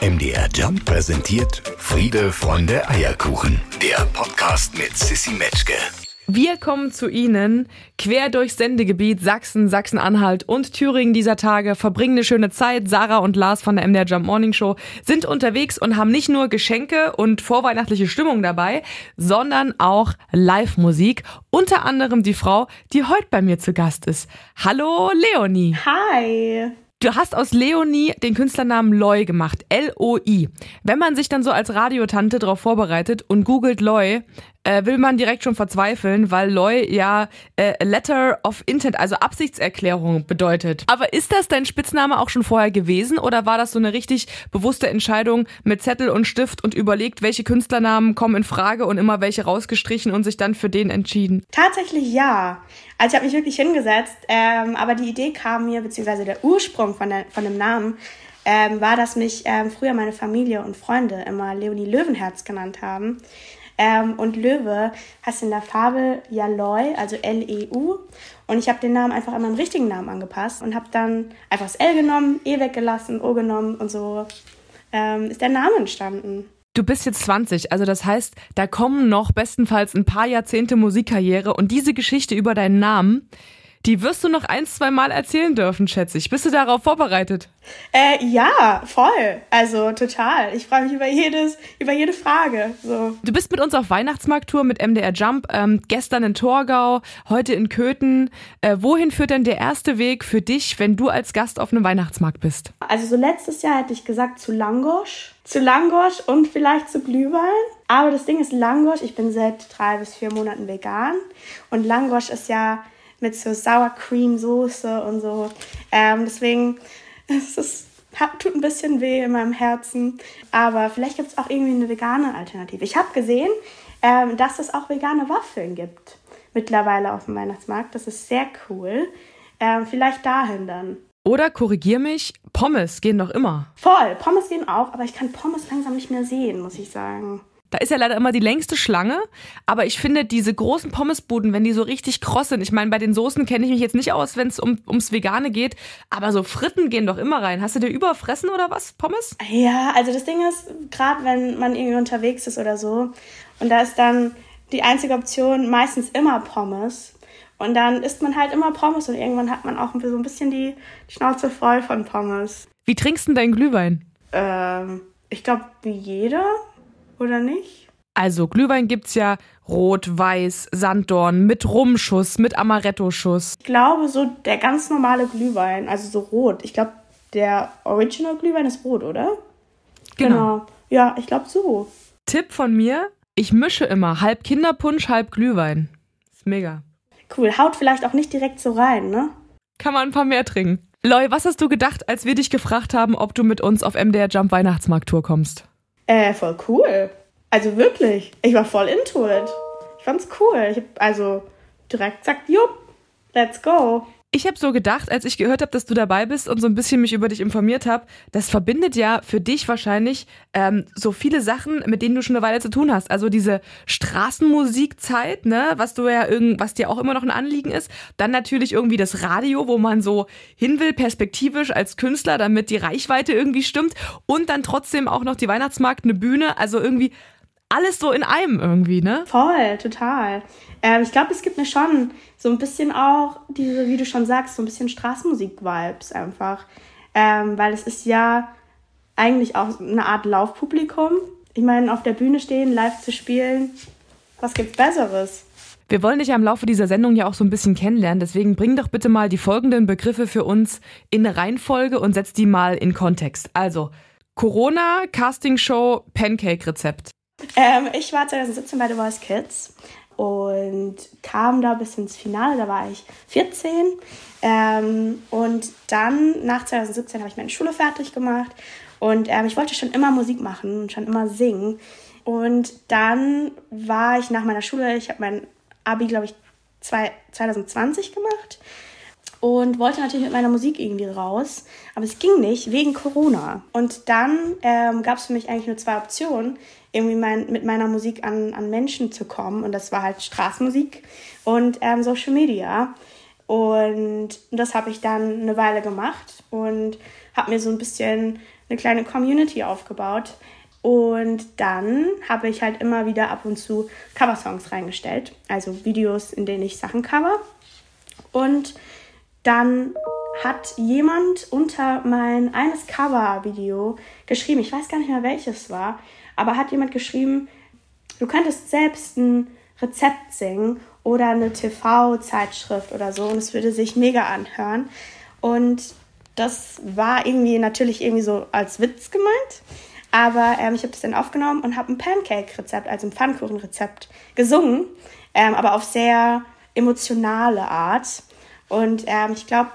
MDR Jump präsentiert Friede, Freunde, Eierkuchen. Der Podcast mit Sissy Metzke. Wir kommen zu Ihnen quer durchs Sendegebiet Sachsen, Sachsen-Anhalt und Thüringen dieser Tage, verbringen eine schöne Zeit. Sarah und Lars von der MDR Jump Morning Show sind unterwegs und haben nicht nur Geschenke und vorweihnachtliche Stimmung dabei, sondern auch Live-Musik. Unter anderem die Frau, die heute bei mir zu Gast ist. Hallo Leonie. Hi. Du hast aus Leonie den Künstlernamen Loy gemacht. L-O-I. Wenn man sich dann so als Radiotante darauf vorbereitet und googelt Loy, äh, will man direkt schon verzweifeln, weil Loy ja äh, Letter of Intent, also Absichtserklärung bedeutet. Aber ist das dein Spitzname auch schon vorher gewesen oder war das so eine richtig bewusste Entscheidung mit Zettel und Stift und überlegt, welche Künstlernamen kommen in Frage und immer welche rausgestrichen und sich dann für den entschieden? Tatsächlich ja. Also ich habe mich wirklich hingesetzt, ähm, aber die Idee kam mir, beziehungsweise der Ursprung von, der, von dem Namen, ähm, war, dass mich ähm, früher meine Familie und Freunde immer Leonie Löwenherz genannt haben. Ähm, und Löwe heißt in der Fabel ja Loy, also L-E-U. Und ich habe den Namen einfach an meinen richtigen Namen angepasst und habe dann einfach das L genommen, E weggelassen, O genommen und so ähm, ist der Name entstanden. Du bist jetzt 20, also das heißt, da kommen noch bestenfalls ein paar Jahrzehnte Musikkarriere und diese Geschichte über deinen Namen, die wirst du noch ein, zwei Mal erzählen dürfen, schätze ich. Bist du darauf vorbereitet? Äh, ja, voll. Also total. Ich freue mich über jedes, über jede Frage. So. Du bist mit uns auf Weihnachtsmarkttour mit MDR Jump. Ähm, gestern in Torgau, heute in Köthen. Äh, wohin führt denn der erste Weg für dich, wenn du als Gast auf einem Weihnachtsmarkt bist? Also so letztes Jahr hätte ich gesagt zu Langosch. Zu Langosch und vielleicht zu Glühwein. Aber das Ding ist Langosch. Ich bin seit drei bis vier Monaten vegan. Und Langosch ist ja mit so Sour Cream Soße und so. Ähm, deswegen es ist hat, tut ein bisschen weh in meinem Herzen. Aber vielleicht gibt es auch irgendwie eine vegane Alternative. Ich habe gesehen, ähm, dass es auch vegane Waffeln gibt. Mittlerweile auf dem Weihnachtsmarkt. Das ist sehr cool. Ähm, vielleicht dahin dann. Oder korrigier mich, Pommes gehen doch immer. Voll, Pommes gehen auch, aber ich kann Pommes langsam nicht mehr sehen, muss ich sagen. Da ist ja leider immer die längste Schlange, aber ich finde diese großen Pommesbuden, wenn die so richtig kross sind, ich meine, bei den Soßen kenne ich mich jetzt nicht aus, wenn es um, ums Vegane geht, aber so Fritten gehen doch immer rein. Hast du dir überfressen oder was, Pommes? Ja, also das Ding ist, gerade wenn man irgendwie unterwegs ist oder so, und da ist dann die einzige Option meistens immer Pommes. Und dann isst man halt immer Pommes und irgendwann hat man auch so ein bisschen die Schnauze voll von Pommes. Wie trinkst du denn deinen Glühwein? Ähm, ich glaube, wie jeder oder nicht? Also Glühwein gibt's ja rot, weiß, Sanddorn, mit Rumschuss, mit Amaretto-Schuss. Ich glaube so der ganz normale Glühwein, also so rot. Ich glaube, der Original Glühwein ist rot, oder? Genau. genau. Ja, ich glaube so. Tipp von mir, ich mische immer halb Kinderpunsch, halb Glühwein. Ist mega. Cool, haut vielleicht auch nicht direkt so rein, ne? Kann man ein paar mehr trinken. Loi, was hast du gedacht, als wir dich gefragt haben, ob du mit uns auf MDR Jump Weihnachtsmarkt Tour kommst? Äh, voll cool. Also wirklich. Ich war voll into it. Ich fand's cool. Ich hab also direkt gesagt, jupp, let's go. Ich habe so gedacht, als ich gehört habe, dass du dabei bist und so ein bisschen mich über dich informiert habe, das verbindet ja für dich wahrscheinlich ähm, so viele Sachen, mit denen du schon eine Weile zu tun hast. Also diese Straßenmusikzeit, ne, was du ja irgend, was dir auch immer noch ein Anliegen ist. Dann natürlich irgendwie das Radio, wo man so hin will, perspektivisch als Künstler, damit die Reichweite irgendwie stimmt. Und dann trotzdem auch noch die Weihnachtsmarkt, eine Bühne. Also irgendwie alles so in einem irgendwie, ne? Voll, total. Ähm, ich glaube, es gibt mir schon so ein bisschen auch diese, wie du schon sagst, so ein bisschen Straßenmusik-Vibes einfach. Ähm, weil es ist ja eigentlich auch eine Art Laufpublikum. Ich meine, auf der Bühne stehen, live zu spielen, was gibt's Besseres? Wir wollen dich ja im Laufe dieser Sendung ja auch so ein bisschen kennenlernen, deswegen bring doch bitte mal die folgenden Begriffe für uns in eine Reihenfolge und setz die mal in Kontext. Also Corona, Castingshow, Pancake-Rezept. Ähm, ich war 2017 bei The Voice Kids und kam da bis ins Finale, da war ich 14. Ähm, und dann, nach 2017, habe ich meine Schule fertig gemacht und ähm, ich wollte schon immer Musik machen und schon immer singen. Und dann war ich nach meiner Schule, ich habe mein Abi, glaube ich, zwei, 2020 gemacht und wollte natürlich mit meiner Musik irgendwie raus, aber es ging nicht wegen Corona. Und dann ähm, gab es für mich eigentlich nur zwei Optionen irgendwie mein, mit meiner Musik an, an Menschen zu kommen. Und das war halt Straßenmusik und ähm, Social Media. Und das habe ich dann eine Weile gemacht und habe mir so ein bisschen eine kleine Community aufgebaut. Und dann habe ich halt immer wieder ab und zu Coversongs reingestellt, also Videos, in denen ich Sachen cover. Und dann hat jemand unter mein eines Cover-Video geschrieben, ich weiß gar nicht mehr welches war, aber hat jemand geschrieben, du könntest selbst ein Rezept singen oder eine TV-Zeitschrift oder so und es würde sich mega anhören. Und das war irgendwie natürlich irgendwie so als Witz gemeint. Aber ähm, ich habe das dann aufgenommen und habe ein Pancake-Rezept, also ein Pfannkuchen-Rezept gesungen, ähm, aber auf sehr emotionale Art. Und ähm, ich glaube,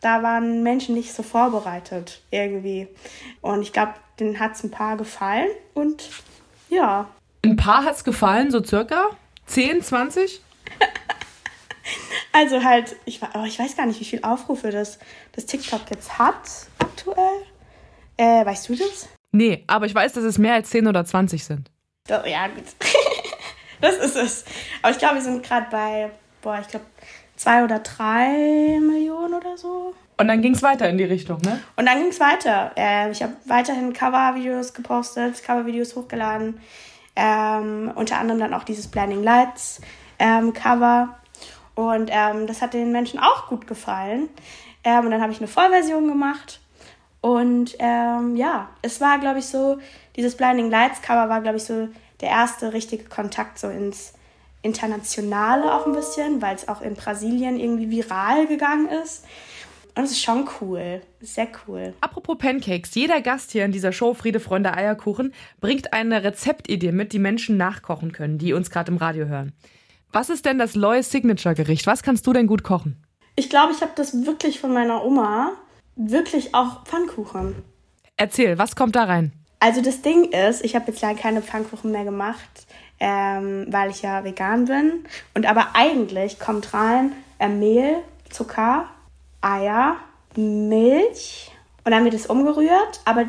da waren Menschen nicht so vorbereitet irgendwie. Und ich glaube, denen hat es ein paar gefallen und ja. Ein paar hat es gefallen, so circa? 10, 20? also halt, ich, oh, ich weiß gar nicht, wie viele Aufrufe das, das TikTok jetzt hat aktuell. Äh, weißt du das? Nee, aber ich weiß, dass es mehr als 10 oder 20 sind. Das, ja, gut. das ist es. Aber ich glaube, wir sind gerade bei, boah, ich glaube, zwei oder drei Millionen oder so. Und dann ging es weiter in die Richtung, ne? Und dann ging es weiter. Äh, ich habe weiterhin Cover-Videos gepostet, Cover-Videos hochgeladen. Ähm, unter anderem dann auch dieses Blinding Lights ähm, Cover. Und ähm, das hat den Menschen auch gut gefallen. Ähm, und dann habe ich eine Vollversion gemacht. Und ähm, ja, es war, glaube ich, so, dieses Blinding Lights Cover war, glaube ich, so der erste richtige Kontakt so ins Internationale auch ein bisschen, weil es auch in Brasilien irgendwie viral gegangen ist. Und es ist schon cool. Sehr cool. Apropos Pancakes. Jeder Gast hier in dieser Show Friede, Freunde, Eierkuchen bringt eine Rezeptidee mit, die Menschen nachkochen können, die uns gerade im Radio hören. Was ist denn das Loy Signature Gericht? Was kannst du denn gut kochen? Ich glaube, ich habe das wirklich von meiner Oma. Wirklich auch Pfannkuchen. Erzähl, was kommt da rein? Also das Ding ist, ich habe jetzt leider keine Pfannkuchen mehr gemacht, ähm, weil ich ja vegan bin. Und aber eigentlich kommt rein äh, Mehl, Zucker, Eier, Milch und dann wird es umgerührt. Aber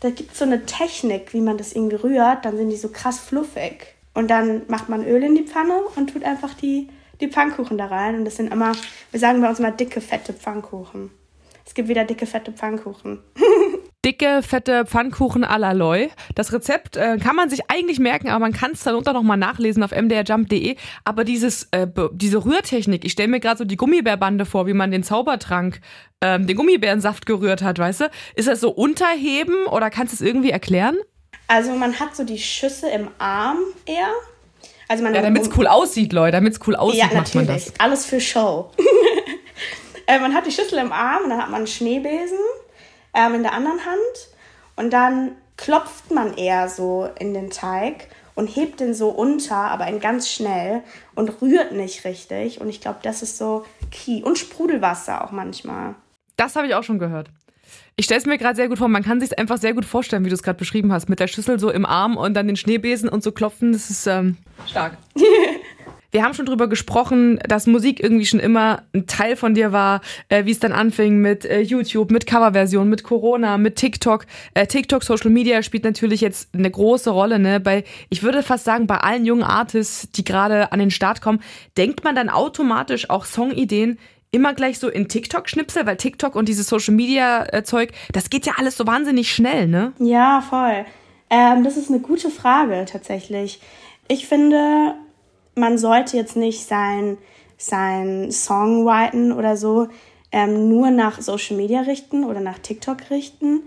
da gibt es so eine Technik, wie man das irgendwie rührt. Dann sind die so krass fluffig. Und dann macht man Öl in die Pfanne und tut einfach die, die Pfannkuchen da rein. Und das sind immer, wir sagen bei uns mal dicke, fette Pfannkuchen. Es gibt wieder dicke, fette Pfannkuchen. Dicke, fette Pfannkuchen à la Loy. Das Rezept äh, kann man sich eigentlich merken, aber man kann es dann unter nochmal nachlesen auf mdrjump.de. Aber dieses, äh, diese Rührtechnik, ich stelle mir gerade so die Gummibärbande vor, wie man den Zaubertrank, ähm, den Gummibärensaft gerührt hat, weißt du? Ist das so unterheben oder kannst du es irgendwie erklären? Also man hat so die Schüsse im Arm eher. Also man ja, damit es cool aussieht, Leute, damit es cool aussieht, ja, macht man das. Alles für Show. äh, man hat die Schüssel im Arm und dann hat man einen Schneebesen ähm, in der anderen Hand und dann klopft man eher so in den Teig und hebt den so unter, aber in ganz schnell und rührt nicht richtig. Und ich glaube, das ist so key. Und Sprudelwasser auch manchmal. Das habe ich auch schon gehört. Ich stelle es mir gerade sehr gut vor. Man kann sich einfach sehr gut vorstellen, wie du es gerade beschrieben hast. Mit der Schüssel so im Arm und dann den Schneebesen und so klopfen. Das ist ähm, stark. Wir haben schon drüber gesprochen, dass Musik irgendwie schon immer ein Teil von dir war, äh, wie es dann anfing mit äh, YouTube, mit Coverversion, mit Corona, mit TikTok. Äh, TikTok, Social Media spielt natürlich jetzt eine große Rolle, ne? Bei, ich würde fast sagen, bei allen jungen Artists, die gerade an den Start kommen, denkt man dann automatisch auch Songideen immer gleich so in TikTok-Schnipsel, weil TikTok und dieses Social Media-Zeug, das geht ja alles so wahnsinnig schnell, ne? Ja, voll. Ähm, das ist eine gute Frage tatsächlich. Ich finde, man sollte jetzt nicht sein, sein Songwriten oder so ähm, nur nach Social Media richten oder nach TikTok richten.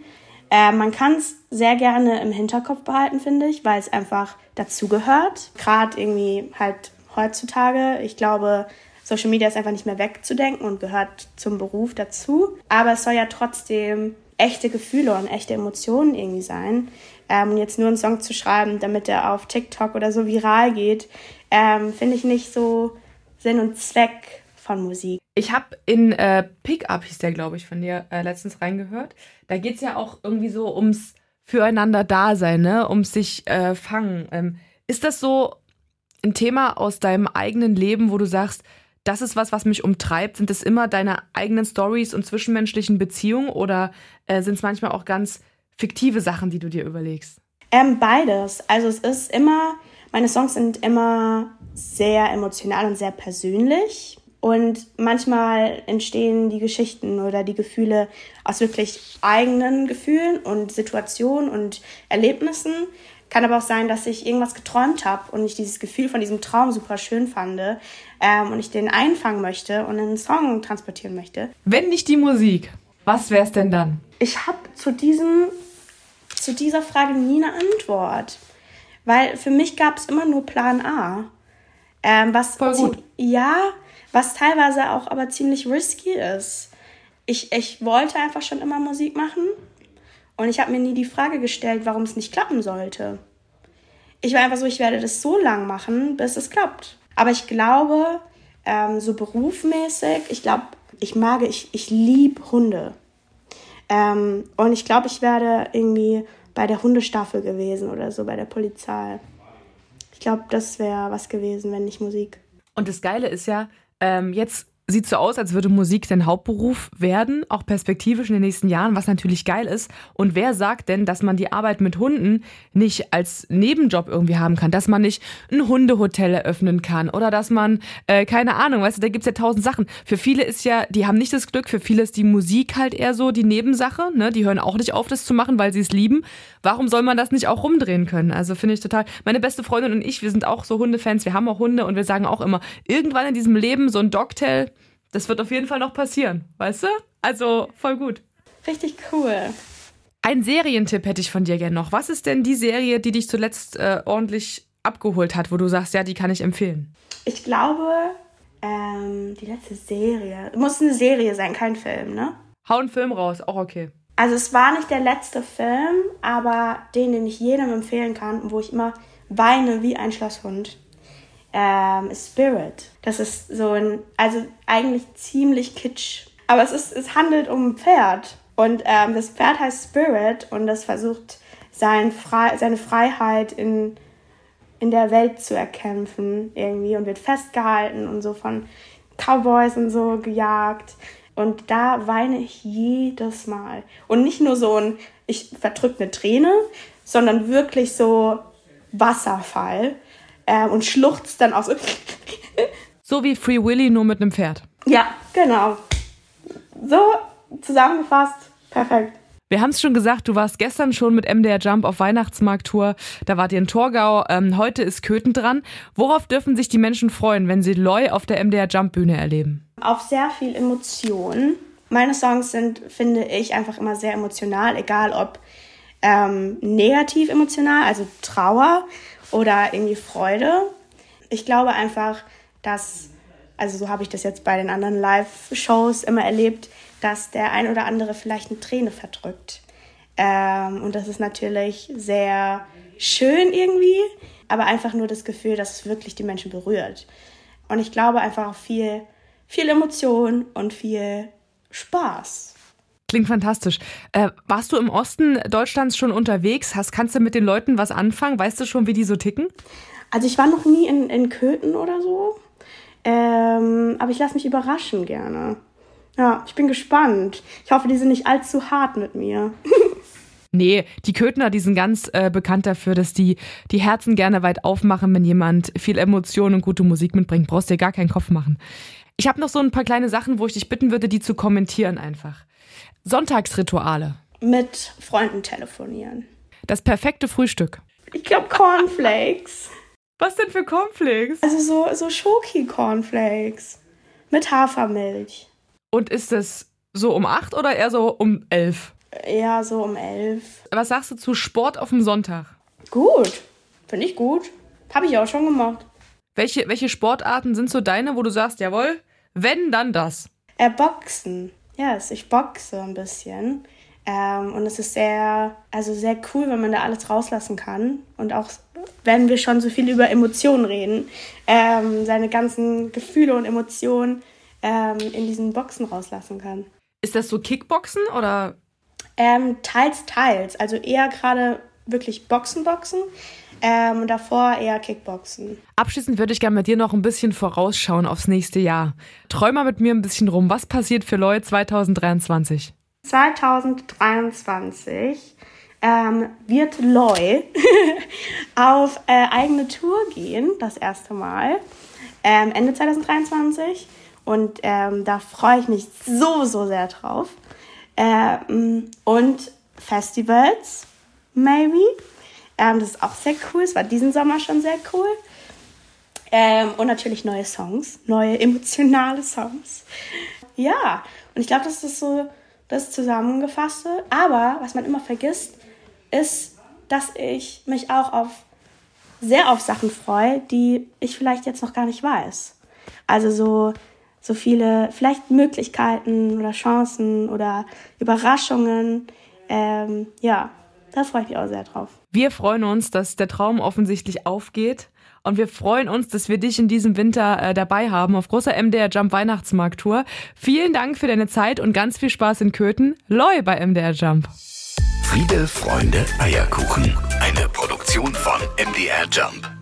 Äh, man kann es sehr gerne im Hinterkopf behalten, finde ich, weil es einfach dazugehört. Gerade irgendwie halt heutzutage. Ich glaube, Social Media ist einfach nicht mehr wegzudenken und gehört zum Beruf dazu. Aber es soll ja trotzdem echte Gefühle und echte Emotionen irgendwie sein. Ähm, jetzt nur einen Song zu schreiben, damit er auf TikTok oder so viral geht, ähm, finde ich nicht so Sinn und Zweck von Musik. Ich habe in äh, Pickup, hieß der, glaube ich, von dir äh, letztens reingehört. Da geht es ja auch irgendwie so ums Füreinander-Dasein, ne? ums sich äh, fangen. Ähm, ist das so ein Thema aus deinem eigenen Leben, wo du sagst, das ist was, was mich umtreibt? Sind es immer deine eigenen Stories und zwischenmenschlichen Beziehungen oder äh, sind es manchmal auch ganz fiktive Sachen, die du dir überlegst? Ähm, beides. Also es ist immer meine Songs sind immer sehr emotional und sehr persönlich. Und manchmal entstehen die Geschichten oder die Gefühle aus wirklich eigenen Gefühlen und Situationen und Erlebnissen. Kann aber auch sein, dass ich irgendwas geträumt habe und ich dieses Gefühl von diesem Traum super schön fand ähm, und ich den einfangen möchte und in einen Song transportieren möchte. Wenn nicht die Musik, was wäre es denn dann? Ich habe zu diesem zu dieser Frage nie eine Antwort, weil für mich gab es immer nur Plan A. Ähm, was Voll gut. Ja, was teilweise auch aber ziemlich risky ist. Ich, ich wollte einfach schon immer Musik machen und ich habe mir nie die Frage gestellt, warum es nicht klappen sollte. Ich war einfach so, ich werde das so lang machen, bis es klappt. Aber ich glaube, ähm, so berufmäßig, ich glaube, ich mag, ich, ich liebe Hunde. Ähm, und ich glaube, ich werde irgendwie bei der Hundestaffel gewesen oder so, bei der Polizei. Ich glaube, das wäre was gewesen, wenn nicht Musik. Und das Geile ist ja, ähm, jetzt sieht so aus, als würde Musik dein Hauptberuf werden, auch perspektivisch in den nächsten Jahren, was natürlich geil ist. Und wer sagt denn, dass man die Arbeit mit Hunden nicht als Nebenjob irgendwie haben kann? Dass man nicht ein Hundehotel eröffnen kann oder dass man, äh, keine Ahnung, weißt du, da gibt's ja tausend Sachen. Für viele ist ja, die haben nicht das Glück, für viele ist die Musik halt eher so die Nebensache. Ne? Die hören auch nicht auf, das zu machen, weil sie es lieben. Warum soll man das nicht auch rumdrehen können? Also finde ich total. Meine beste Freundin und ich, wir sind auch so Hundefans, wir haben auch Hunde und wir sagen auch immer, irgendwann in diesem Leben so ein Dogtail, das wird auf jeden Fall noch passieren, weißt du? Also voll gut. Richtig cool. Ein Serientipp hätte ich von dir gerne noch. Was ist denn die Serie, die dich zuletzt äh, ordentlich abgeholt hat, wo du sagst, ja, die kann ich empfehlen? Ich glaube, ähm, die letzte Serie. Muss eine Serie sein, kein Film, ne? Hau einen Film raus, auch okay. Also es war nicht der letzte Film, aber den, den ich jedem empfehlen kann und wo ich immer weine wie ein Schlosshund ähm, Spirit. Das ist so ein, also eigentlich ziemlich kitsch. Aber es, ist, es handelt um ein Pferd. Und ähm, das Pferd heißt Spirit und das versucht, sein Fre seine Freiheit in, in der Welt zu erkämpfen irgendwie und wird festgehalten und so von Cowboys und so gejagt. Und da weine ich jedes Mal. Und nicht nur so ein, ich verdrücke eine Träne, sondern wirklich so Wasserfall äh, und schluchzt dann auch so. so wie Free Willy, nur mit einem Pferd. Ja, genau. So zusammengefasst, perfekt. Wir haben es schon gesagt, du warst gestern schon mit MDR Jump auf Weihnachtsmarkttour. Da wart ihr in Torgau. Ähm, heute ist Köthen dran. Worauf dürfen sich die Menschen freuen, wenn sie Loy auf der MDR Jump Bühne erleben? Auf sehr viel Emotion. Meine Songs sind, finde ich, einfach immer sehr emotional, egal ob ähm, negativ emotional, also Trauer oder irgendwie Freude. Ich glaube einfach, dass, also so habe ich das jetzt bei den anderen Live-Shows immer erlebt, dass der ein oder andere vielleicht eine Träne verdrückt. Ähm, und das ist natürlich sehr schön irgendwie, aber einfach nur das Gefühl, dass es wirklich die Menschen berührt. Und ich glaube einfach viel, viel Emotion und viel Spaß. Klingt fantastisch. Äh, warst du im Osten Deutschlands schon unterwegs? Hast, kannst du mit den Leuten was anfangen? Weißt du schon, wie die so ticken? Also ich war noch nie in, in Köthen oder so. Ähm, aber ich lasse mich überraschen gerne. Ja, ich bin gespannt. Ich hoffe, die sind nicht allzu hart mit mir. Nee, die Köthner, die sind ganz äh, bekannt dafür, dass die die Herzen gerne weit aufmachen, wenn jemand viel Emotion und gute Musik mitbringt. Brauchst dir gar keinen Kopf machen. Ich habe noch so ein paar kleine Sachen, wo ich dich bitten würde, die zu kommentieren einfach. Sonntagsrituale. Mit Freunden telefonieren. Das perfekte Frühstück. Ich glaube Cornflakes. Was denn für Cornflakes? Also so, so Schoki-Cornflakes. Mit Hafermilch. Und ist es so um acht oder eher so um elf? Eher so um elf. Was sagst du zu Sport auf dem Sonntag? Gut. Finde ich gut. Habe ich auch schon gemacht. Welche, welche Sportarten sind so deine, wo du sagst, jawohl, wenn, dann das? Äh, Boxen. Ja, yes, ich boxe ein bisschen. Ähm, und es ist sehr, also sehr cool, wenn man da alles rauslassen kann. Und auch, wenn wir schon so viel über Emotionen reden, ähm, seine ganzen Gefühle und Emotionen ähm, in diesen Boxen rauslassen kann. Ist das so Kickboxen oder? Ähm, teils, teils. Also eher gerade wirklich Boxen, Boxen. Ähm, und davor eher Kickboxen. Abschließend würde ich gerne mit dir noch ein bisschen vorausschauen aufs nächste Jahr. Träum mal mit mir ein bisschen rum. Was passiert für Loy 2023? 2023 ähm, wird Loy auf äh, eigene Tour gehen, das erste Mal, ähm, Ende 2023. Und ähm, da freue ich mich so, so sehr drauf. Ähm, und Festivals, maybe. Ähm, das ist auch sehr cool. Es war diesen Sommer schon sehr cool. Ähm, und natürlich neue Songs, neue emotionale Songs. Ja, und ich glaube, das ist so das Zusammengefasste. Aber was man immer vergisst, ist, dass ich mich auch auf sehr auf Sachen freue, die ich vielleicht jetzt noch gar nicht weiß. Also so, so viele vielleicht Möglichkeiten oder Chancen oder Überraschungen. Ähm, ja, da freue ich mich auch sehr drauf. Wir freuen uns, dass der Traum offensichtlich aufgeht. Und wir freuen uns, dass wir dich in diesem Winter äh, dabei haben auf großer MDR Jump Weihnachtsmarkt-Tour. Vielen Dank für deine Zeit und ganz viel Spaß in Köthen. Loi bei MDR Jump. Friede, Freunde, Eierkuchen. Eine Produktion von MDR Jump.